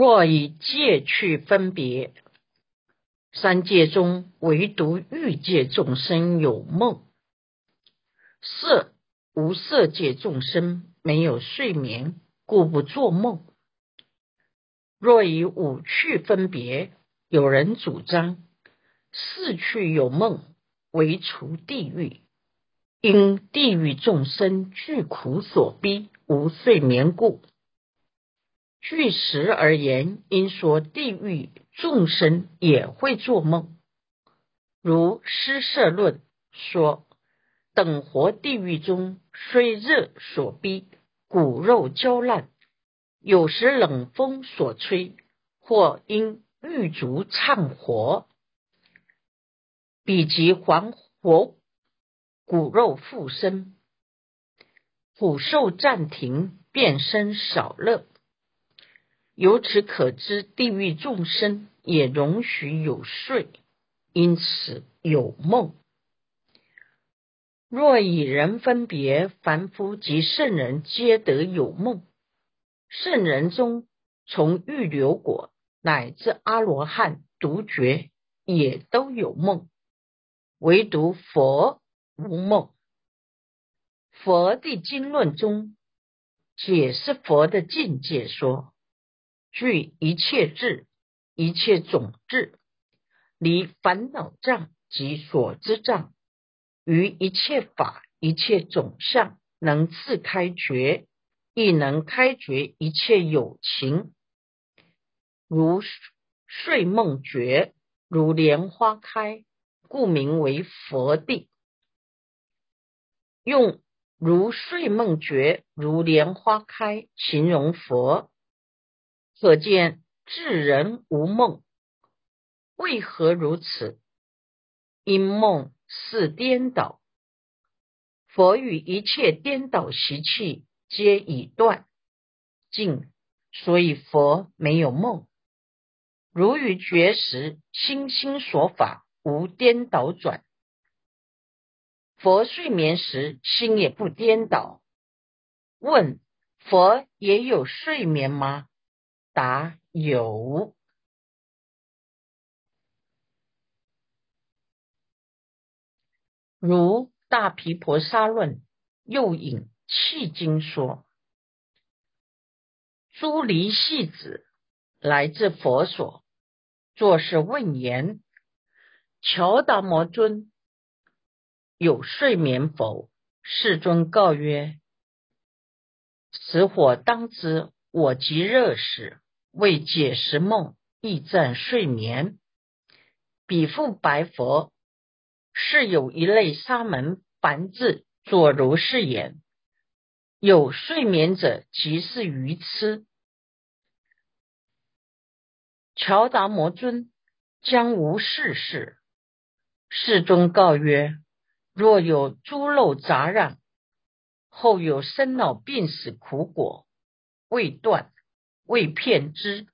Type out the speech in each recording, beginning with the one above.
若以界去分别，三界中唯独欲界众生有梦，色无色界众生没有睡眠，故不做梦。若以五趣分别，有人主张四趣有梦，为除地狱，因地狱众生具苦所逼，无睡眠故。据实而言，应说地狱众生也会做梦，如施舍论说：等活地狱中，虽热所逼，骨肉焦烂。有时冷风所吹，或因狱卒唱火，彼即还活，骨肉复生，虎兽暂停，变身少乐。由此可知，地狱众生也容许有睡，因此有梦。若以人分别，凡夫及圣人皆得有梦。圣人中，从欲流果乃至阿罗汉独觉，也都有梦，唯独佛无梦。佛的经论中解释佛的境界说：具一切智，一切种智，离烦恼障及所知障，于一切法、一切种相，能自开觉。亦能开觉一切有情，如睡梦觉，如莲花开，故名为佛地。用如睡梦觉，如莲花开形容佛，可见智人无梦。为何如此？因梦是颠倒，佛与一切颠倒习气。皆已断尽，所以佛没有梦。如于觉时，心心所法无颠倒转；佛睡眠时，心也不颠倒。问：佛也有睡眠吗？答：有。如《大毗婆沙论》又引。契经说：“诸离系子来自佛所，作是问言：乔达摩尊有睡眠否？世尊告曰：此火当知，我即热时，为解时梦，亦暂睡眠。彼复白佛：是有一类沙门凡字，作如是言。”有睡眠者，即是愚痴。乔达摩尊将无事事。世尊告曰：若有诸漏杂染，后有生老病死苦果未断未片之，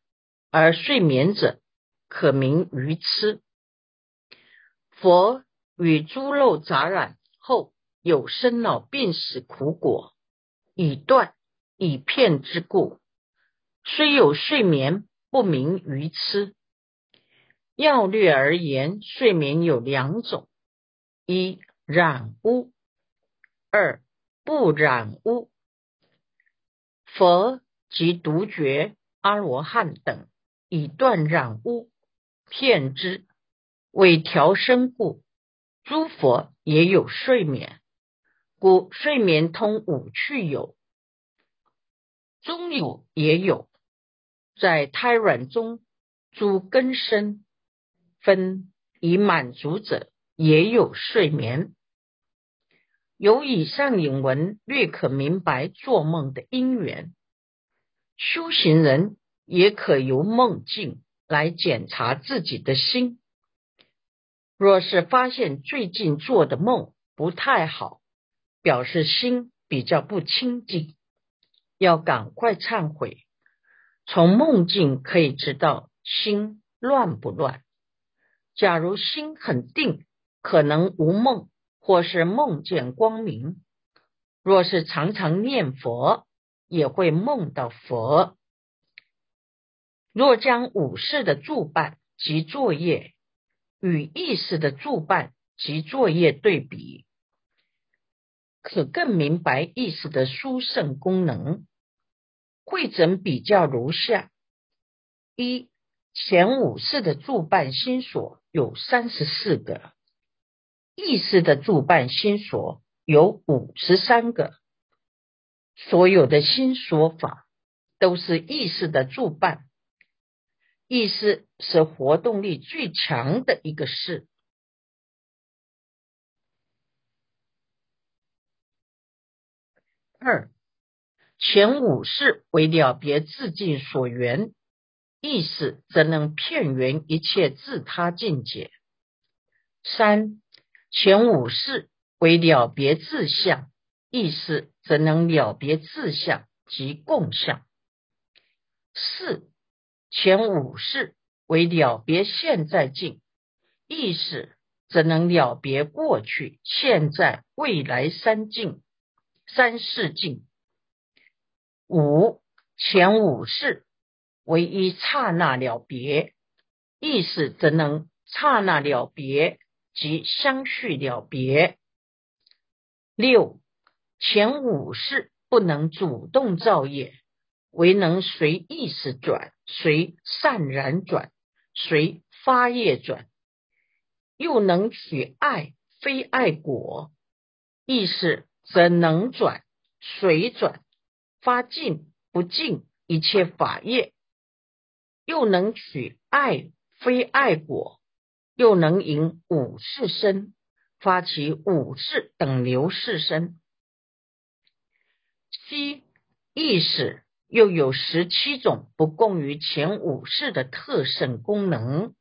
而睡眠者，可名愚痴。佛与诸漏杂染后有生老病死苦果。以断以骗之故，虽有睡眠，不明于痴。要略而言，睡眠有两种：一染污，二不染污。佛及独觉阿罗汉等，以断染污，骗之为调身故。诸佛也有睡眠。故睡眠通五趣有，中有也有，在胎卵中诸根生分以满足者，也有睡眠。由以上引文略可明白做梦的因缘。修行人也可由梦境来检查自己的心。若是发现最近做的梦不太好，表示心比较不清净，要赶快忏悔。从梦境可以知道心乱不乱。假如心很定，可能无梦，或是梦见光明。若是常常念佛，也会梦到佛。若将五事的助办及作业与意识的助办及作业对比，可更明白意识的殊胜功能。会诊比较如下：一、前五世的助办心所有三十四个，意识的助办心所有五十三个。所有的心说法都是意识的助办，意识是活动力最强的一个事。二。前五世为了别自境所缘，意识则能片缘一切自他境界。三前五世为了别自相，意识则能了别自相及共相。四前五世为了别现在境，意识则能了别过去、现在、未来三境、三世境。五前五世为一刹那了别，意识则能刹那了别及相续了别。六前五世不能主动造业，唯能随意识转，随善然转，随发业转，又能取爱非爱果，意识则能转随转。发尽不尽一切法业，又能取爱非爱果，又能引五世身发起五世等流世身。七意识又有十七种不共于前五世的特胜功能，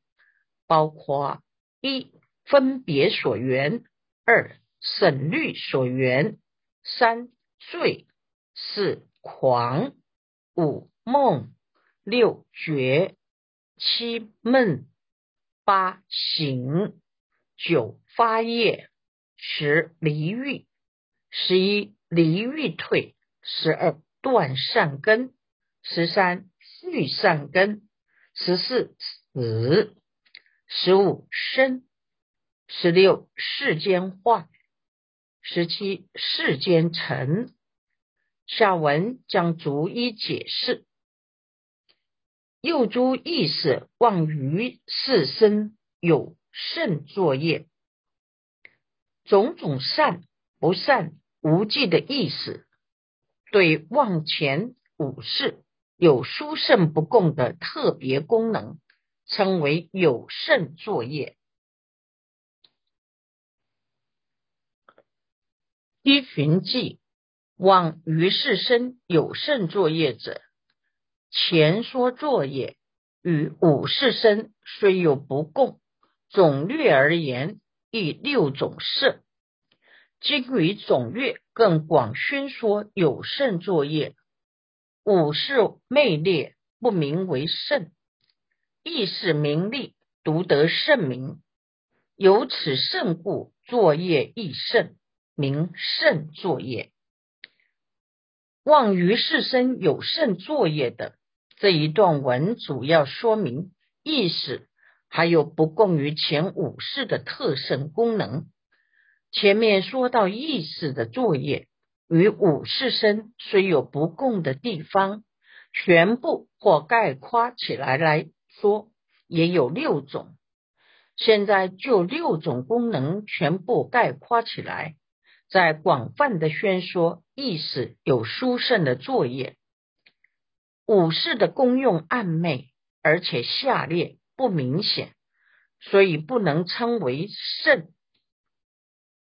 包括一分别所缘，二省虑所缘，三罪，四。狂五梦六觉七闷八醒九发业十离欲十一离欲退十二断善根十三续善根十四死十五生十六世间化十七世间成。下文将逐一解释。又诸意识望于世身有甚作业，种种善不善无记的意识，对望前五事有殊胜不共的特别功能，称为有胜作业。依循记。望于世身有甚作业者，前说作业与五世身虽有不共，总略而言亦六种胜。今于总略更广宣说有甚作业，五世昧劣不名为圣，亦是名利独得圣名。由此圣故，作业亦圣，名圣作业。望于世身有甚作业的这一段文，主要说明意识还有不共于前五世的特胜功能。前面说到意识的作业与五世身虽有不共的地方，全部或概括起来来说，也有六种。现在就六种功能全部概括起来。在广泛的宣说意识有殊胜的作业，五事的功用暗昧，而且下列不明显，所以不能称为圣。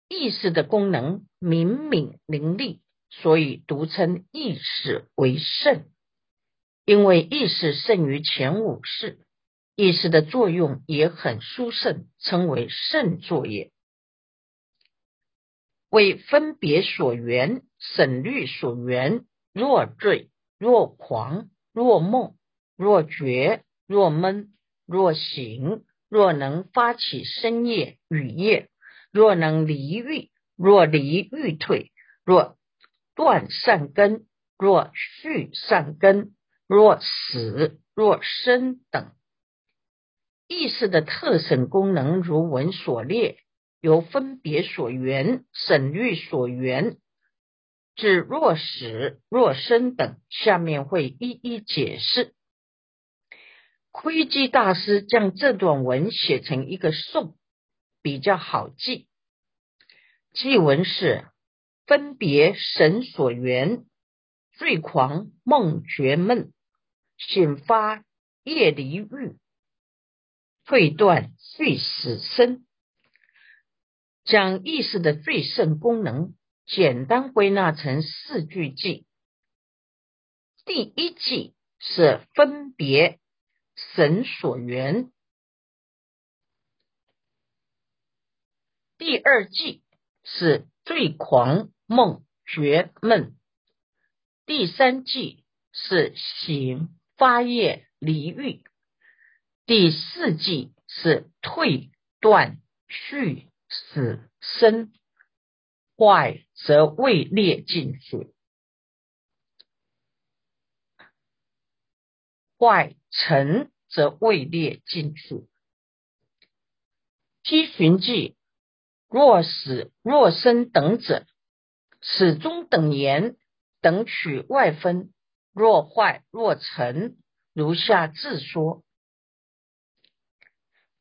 意识的功能明敏伶俐，所以独称意识为圣。因为意识胜于前五事，意识的作用也很殊胜，称为圣作业。为分别所缘，省虑所缘。若醉，若狂，若梦，若觉，若闷，若醒，若能发起深夜雨夜，若能离欲，若离欲退，若断善根，若续善根，若死，若生等。意识的特审功能，如文所列，由分别所缘、审虑所缘，至若始、若生等，下面会一一解释。窥基大师将这段文写成一个颂，比较好记。记文是：分别神所缘，最狂梦觉梦，醒发夜离欲。退断最死生，将意识的最胜功能简单归纳成四句记。第一句是分别神所缘，第二季是最狂梦觉梦，第三季是醒发业离欲。第四季是退断续死生，坏则未列进去，坏成则未列进去。批寻记若死若生等者，始终等言等取外分，若坏若成，如下自说。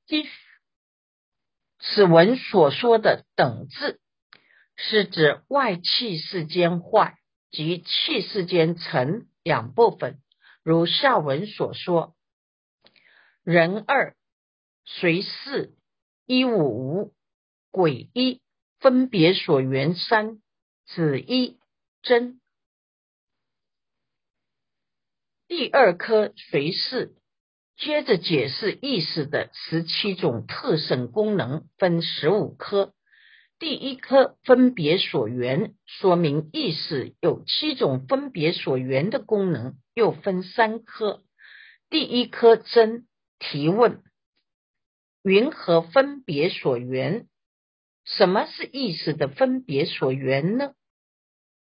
即此文所说的“等”字，是指外气世间坏及气世间成两部分。如下文所说：“人二随四一五无鬼一分别所缘三子一真。”第二颗随四。接着解释意识的十七种特审功能，分十五科。第一科分别所缘，说明意识有七种分别所缘的功能，又分三科。第一科真提问：云何分别所缘？什么是意识的分别所缘呢？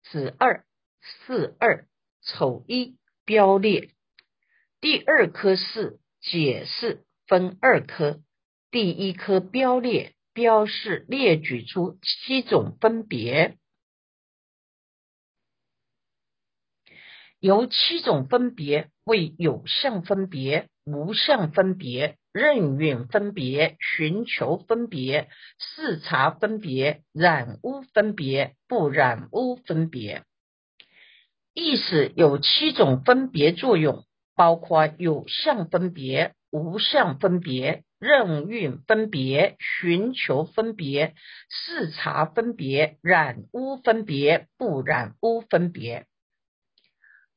子二四二丑一标列。第二科是解释，分二科。第一科标列标示列举出七种分别，由七种分别为有相分别、无相分别、任运分别、寻求分别、视察分别、染污分别、不染污分别。意识有七种分别作用。包括有相分别、无相分别、任运分别、寻求分别、视察分别、染污分别、不染污分别。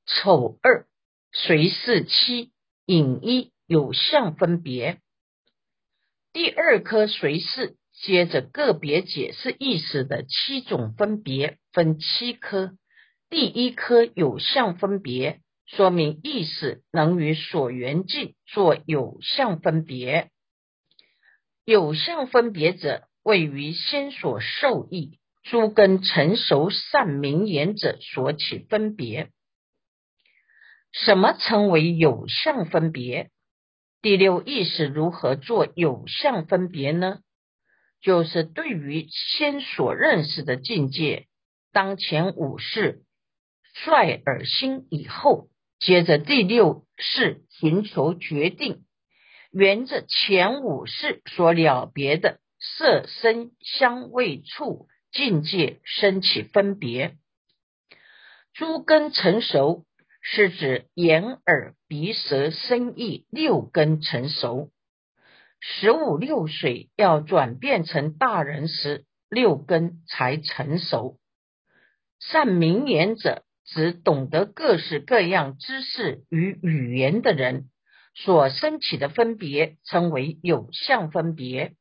丑二随是七影一有相分别。第二颗随是接着个别解释意识的七种分别，分七颗。第一颗有相分别。说明意识能与所缘境做有相分别，有相分别者位于心所受益诸根成熟善明言者所起分别。什么称为有相分别？第六意识如何做有相分别呢？就是对于先所认识的境界，当前五事率尔心以后。接着第六是寻求决定，沿着前五世所了别的色、声、香味、触境界升起分别。诸根成熟是指眼、耳、鼻、舌、身、意六根成熟。十五六岁要转变成大人时，六根才成熟。善明言者。指懂得各式各样知识与语言的人所升起的分别，称为有相分别。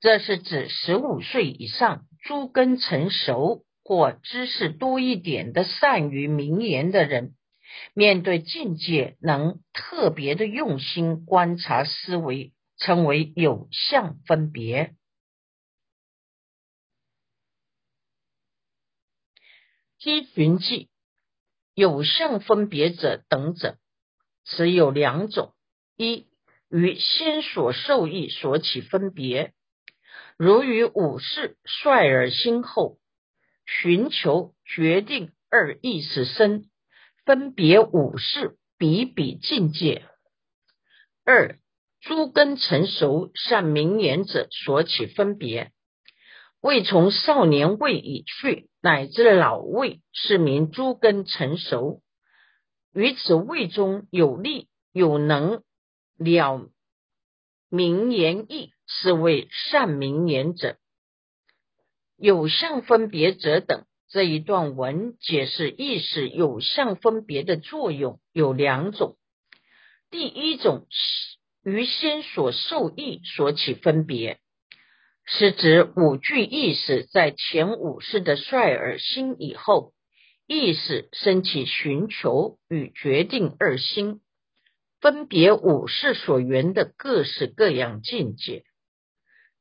这是指十五岁以上、诸根成熟或知识多一点的善于名言的人，面对境界能特别的用心观察思维，称为有相分别。依寻记有相分别者等者，此有两种：一与先所受益所起分别，如于五事率而心后，寻求决定二意识生分别五事比比境界；二诸根成熟善明言者所起分别，未从少年位已去，乃至老位，是名诸根成熟。于此位中有力有能了明言义，是为善明言者。有相分别者等这一段文解释意识有相分别的作用有两种。第一种是于心所受意所起分别，是指五具意识在前五世的率尔心以后。意识升起寻求与决定二心，分别五世所缘的各式各样境界。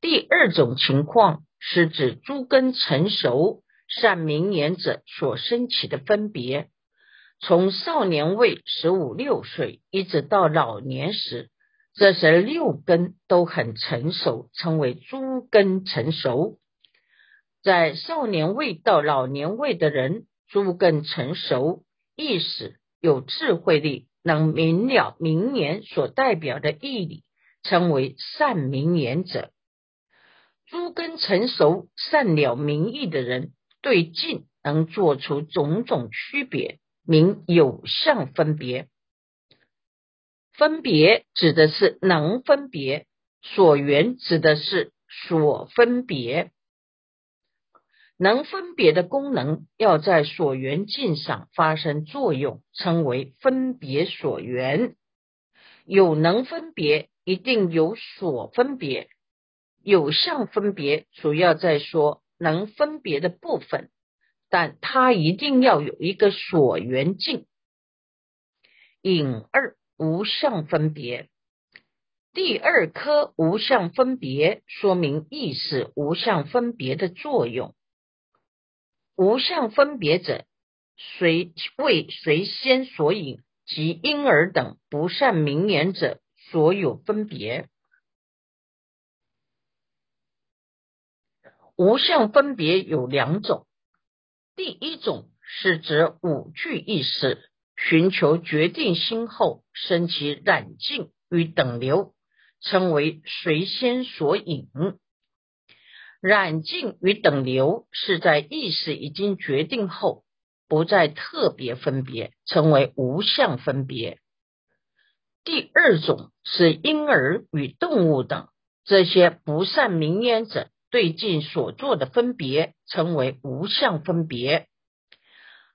第二种情况是指诸根成熟善明言者所升起的分别，从少年位十五六岁一直到老年时，这时六根都很成熟，称为诸根成熟。在少年位到老年位的人。诸根成熟，意识有智慧力，能明了明言所代表的意义，称为善明言者。诸根成熟、善了明意的人，对境能做出种种区别，名有相分别。分别指的是能分别，所缘指的是所分别。能分别的功能要在所缘境上发生作用，称为分别所缘。有能分别，一定有所分别。有相分别，主要在说能分别的部分，但它一定要有一个所缘境。引二无相分别，第二颗无相分别，说明意识无相分别的作用。无相分别者，随为随先所引及婴儿等不善名言者所有分别。无相分别有两种，第一种是指五具意识寻求决定心后生起染净与等流，称为随先所引。染净与等流是在意识已经决定后，不再特别分别，称为无相分别。第二种是婴儿与动物等这些不善明眼者对境所做的分别，称为无相分别。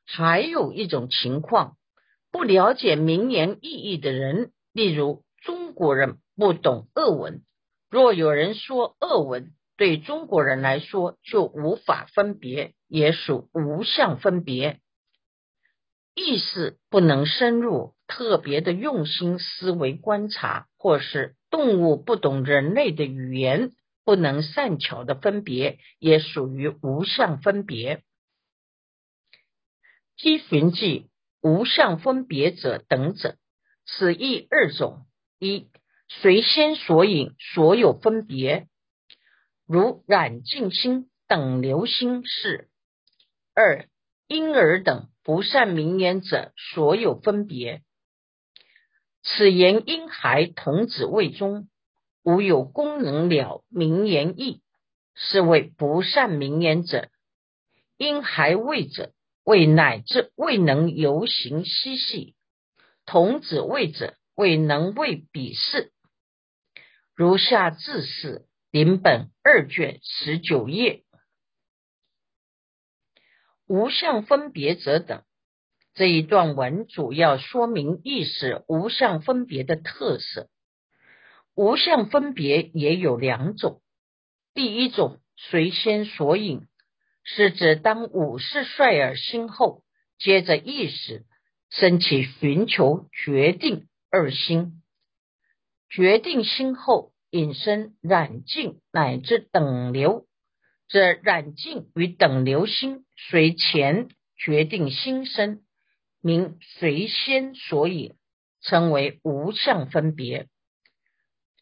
还有一种情况，不了解名言意义的人，例如中国人不懂俄文，若有人说俄文。对中国人来说，就无法分别，也属无相分别。意识不能深入，特别的用心思维观察，或是动物不懂人类的语言，不能善巧的分别，也属于无相分别。积寻记无相分别者等者，此意二种：一随先所引，所有分别。如染净心等流心是二婴儿等不善明言者所有分别。此言婴孩童子未终无有功能了明言意，是谓不善明言者。因还未者为乃至未能游行嬉戏，童子未者未能为彼事。如下自是。林本二卷十九页，无相分别者等这一段文主要说明意识无相分别的特色。无相分别也有两种，第一种随先所引，是指当五事率尔心后，接着意识升起寻求决定二心，决定心后。引申染净乃至等流，这染净与等流心随前决定心生，名随先所引，称为无相分别。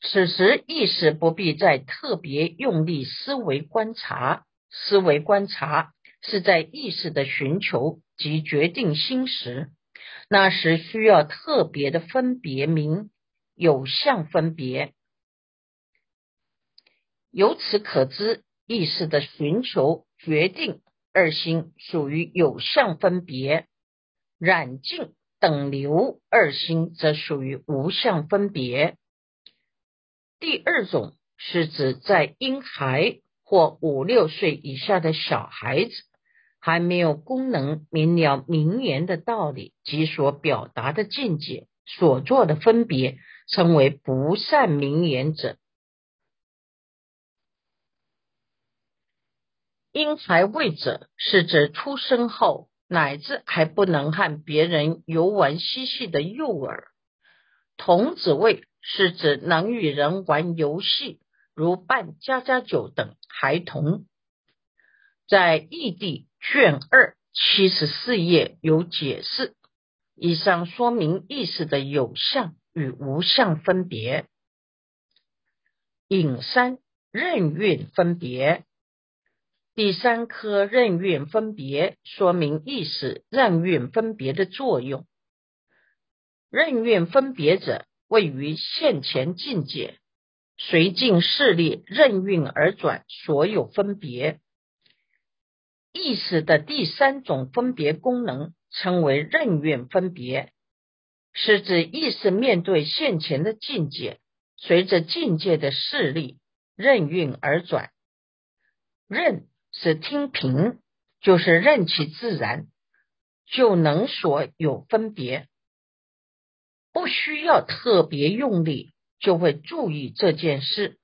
此时意识不必再特别用力思维观察，思维观察是在意识的寻求及决定心时，那时需要特别的分别名有相分别。由此可知，意识的寻求决定二心属于有相分别，染净等流二心则属于无相分别。第二种是指在婴孩或五六岁以下的小孩子还没有功能明了名言的道理及所表达的境界所做的分别，称为不善名言者。婴孩位者是指出生后乃至还不能和别人游玩嬉戏的幼儿。童子位。是指能与人玩游戏，如扮家家酒等孩童，在异地卷二七十四页有解释。以上说明意识的有相与无相分别。引三任运分别，第三颗任运分别说明意识任运分别的作用。任运分别者。位于现前境界，随境势力任运而转，所有分别意识的第三种分别功能，称为任运分别，是指意识面对现前的境界，随着境界的势力任运而转。任是听凭，就是任其自然，就能所有分别。不需要特别用力，就会注意这件事。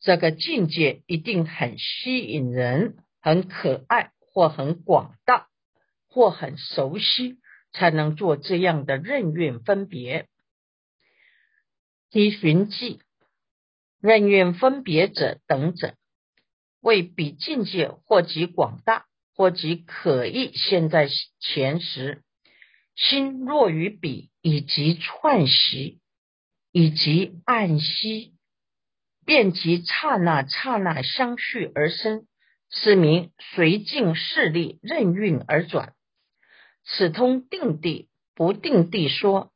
这个境界一定很吸引人，很可爱，或很广大，或很熟悉，才能做这样的任运分别。依寻迹，任运分别者等者，为比境界或极广大，或极可意现，在前时。心若于彼，以及串习，以及暗息，便即刹那刹那相续而生，使名随境势力任运而转。此通定地不定地说，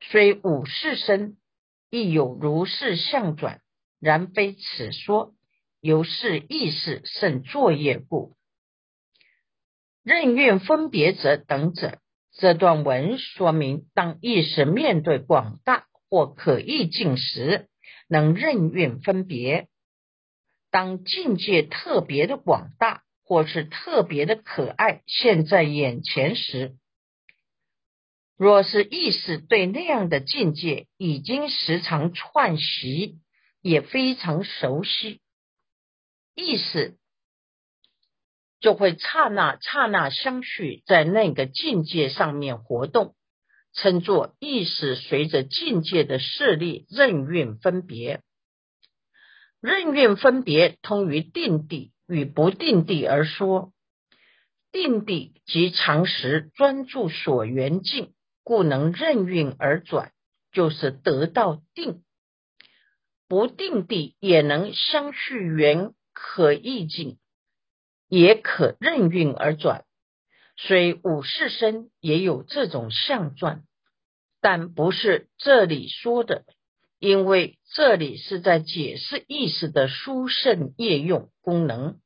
虽五世身亦有如是相转，然非此说，由是意识甚作业故。任运分别者等者。这段文说明，当意识面对广大或可意境时，能任运分别；当境界特别的广大或是特别的可爱现在眼前时，若是意识对那样的境界已经时常串习，也非常熟悉，意识。就会刹那刹那相续，在那个境界上面活动，称作意识随着境界的势力任运分别。任运分别通于定地与不定地而说。定地即常时专注所缘境，故能任运而转，就是得到定。不定地也能相续缘可意境。也可任运而转，虽五世身也有这种相转，但不是这里说的，因为这里是在解释意识的殊胜业用功能。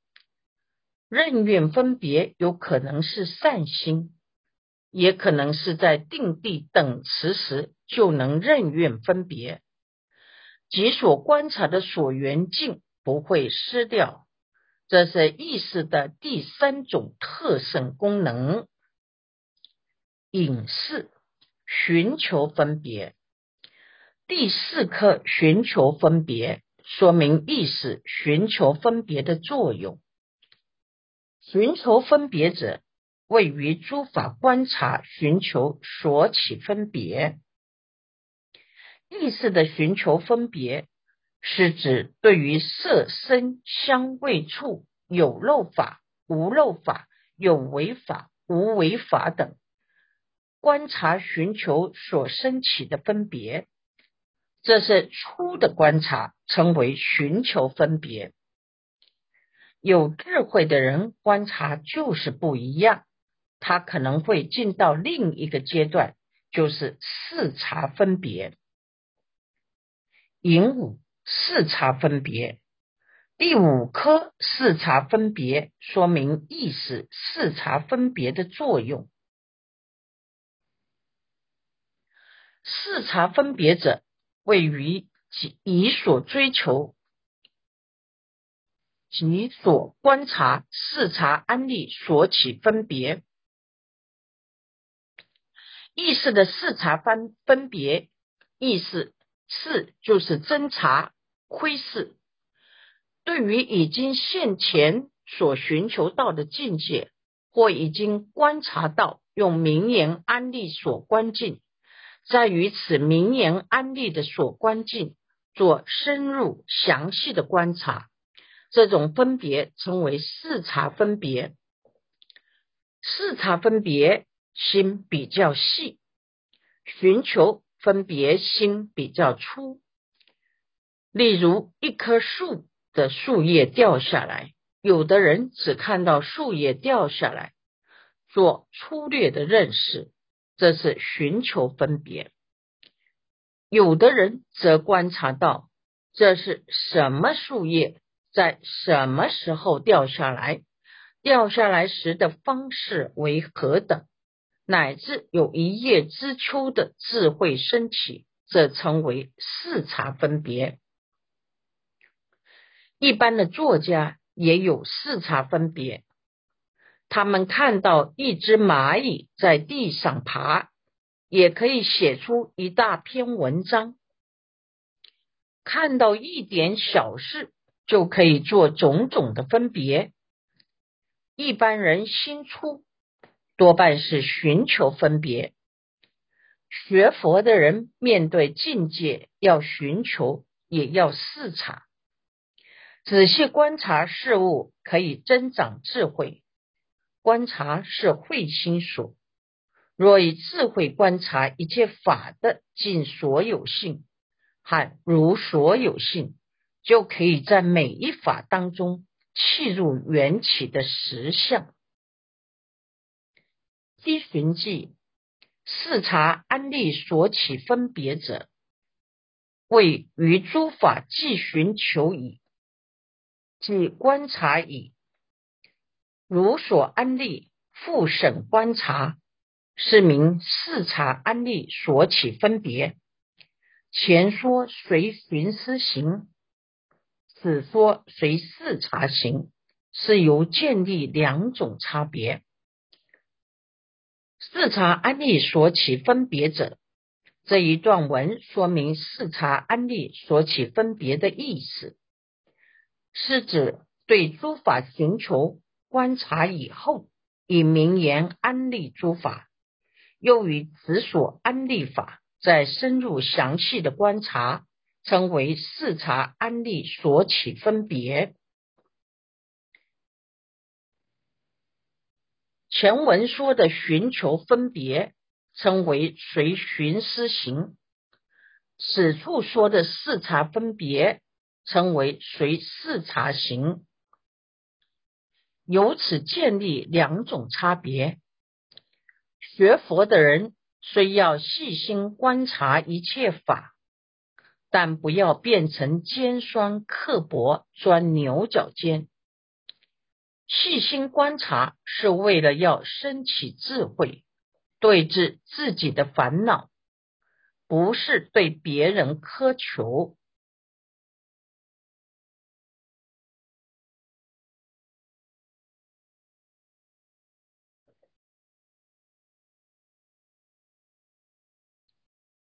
任运分别有可能是善心，也可能是在定地等持时就能任运分别，即所观察的所缘境不会失掉。这是意识的第三种特性功能，隐士寻求分别。第四课寻求分别，说明意识寻求分别的作用。寻求分别者，位于诸法观察寻求所起分别。意识的寻求分别。是指对于色、声、香、味、触有漏法、无漏法、有违法、无违法等，观察寻求所升起的分别，这是初的观察，称为寻求分别。有智慧的人观察就是不一样，他可能会进到另一个阶段，就是视察分别。引五视察分别，第五颗视察分别，说明意识视察分别的作用。视察分别者，位于以所追求。即所观察、视察、安利所起分别意识的视察分分别意识是就是侦查窥视，对于已经现前所寻求到的境界，或已经观察到，用名言安利所观境，在于此名言安利的所观境做深入详细的观察。这种分别称为视察分别，视察分别心比较细，寻求分别心比较粗。例如，一棵树的树叶掉下来，有的人只看到树叶掉下来，做粗略的认识，这是寻求分别；有的人则观察到这是什么树叶。在什么时候掉下来？掉下来时的方式为何等？乃至有一叶知秋的智慧升起，这称为视察分别。一般的作家也有视察分别，他们看到一只蚂蚁在地上爬，也可以写出一大篇文章；看到一点小事。就可以做种种的分别。一般人心粗，多半是寻求分别。学佛的人面对境界，要寻求，也要视察，仔细观察事物，可以增长智慧。观察是慧心所，若以智慧观察一切法的尽所有性，和如所有性。就可以在每一法当中契入缘起的实相。依寻记视察安利所起分别者，为于诸法既寻求矣，即观察矣。如所安利复审观察，是名视察安利所起分别。前说随寻思行。此说随视察行，是由建立两种差别。视察安利所起分别者，这一段文说明视察安利所起分别的意思，是指对诸法寻求观察以后，以名言安利诸法，又与此所安利法再深入详细的观察。称为视察安利所起分别。前文说的寻求分别，称为随寻思行；此处说的视察分别，称为随视察行。由此建立两种差别。学佛的人虽要细心观察一切法。但不要变成尖酸刻薄、钻牛角尖。细心观察是为了要升起智慧，对治自己的烦恼，不是对别人苛求。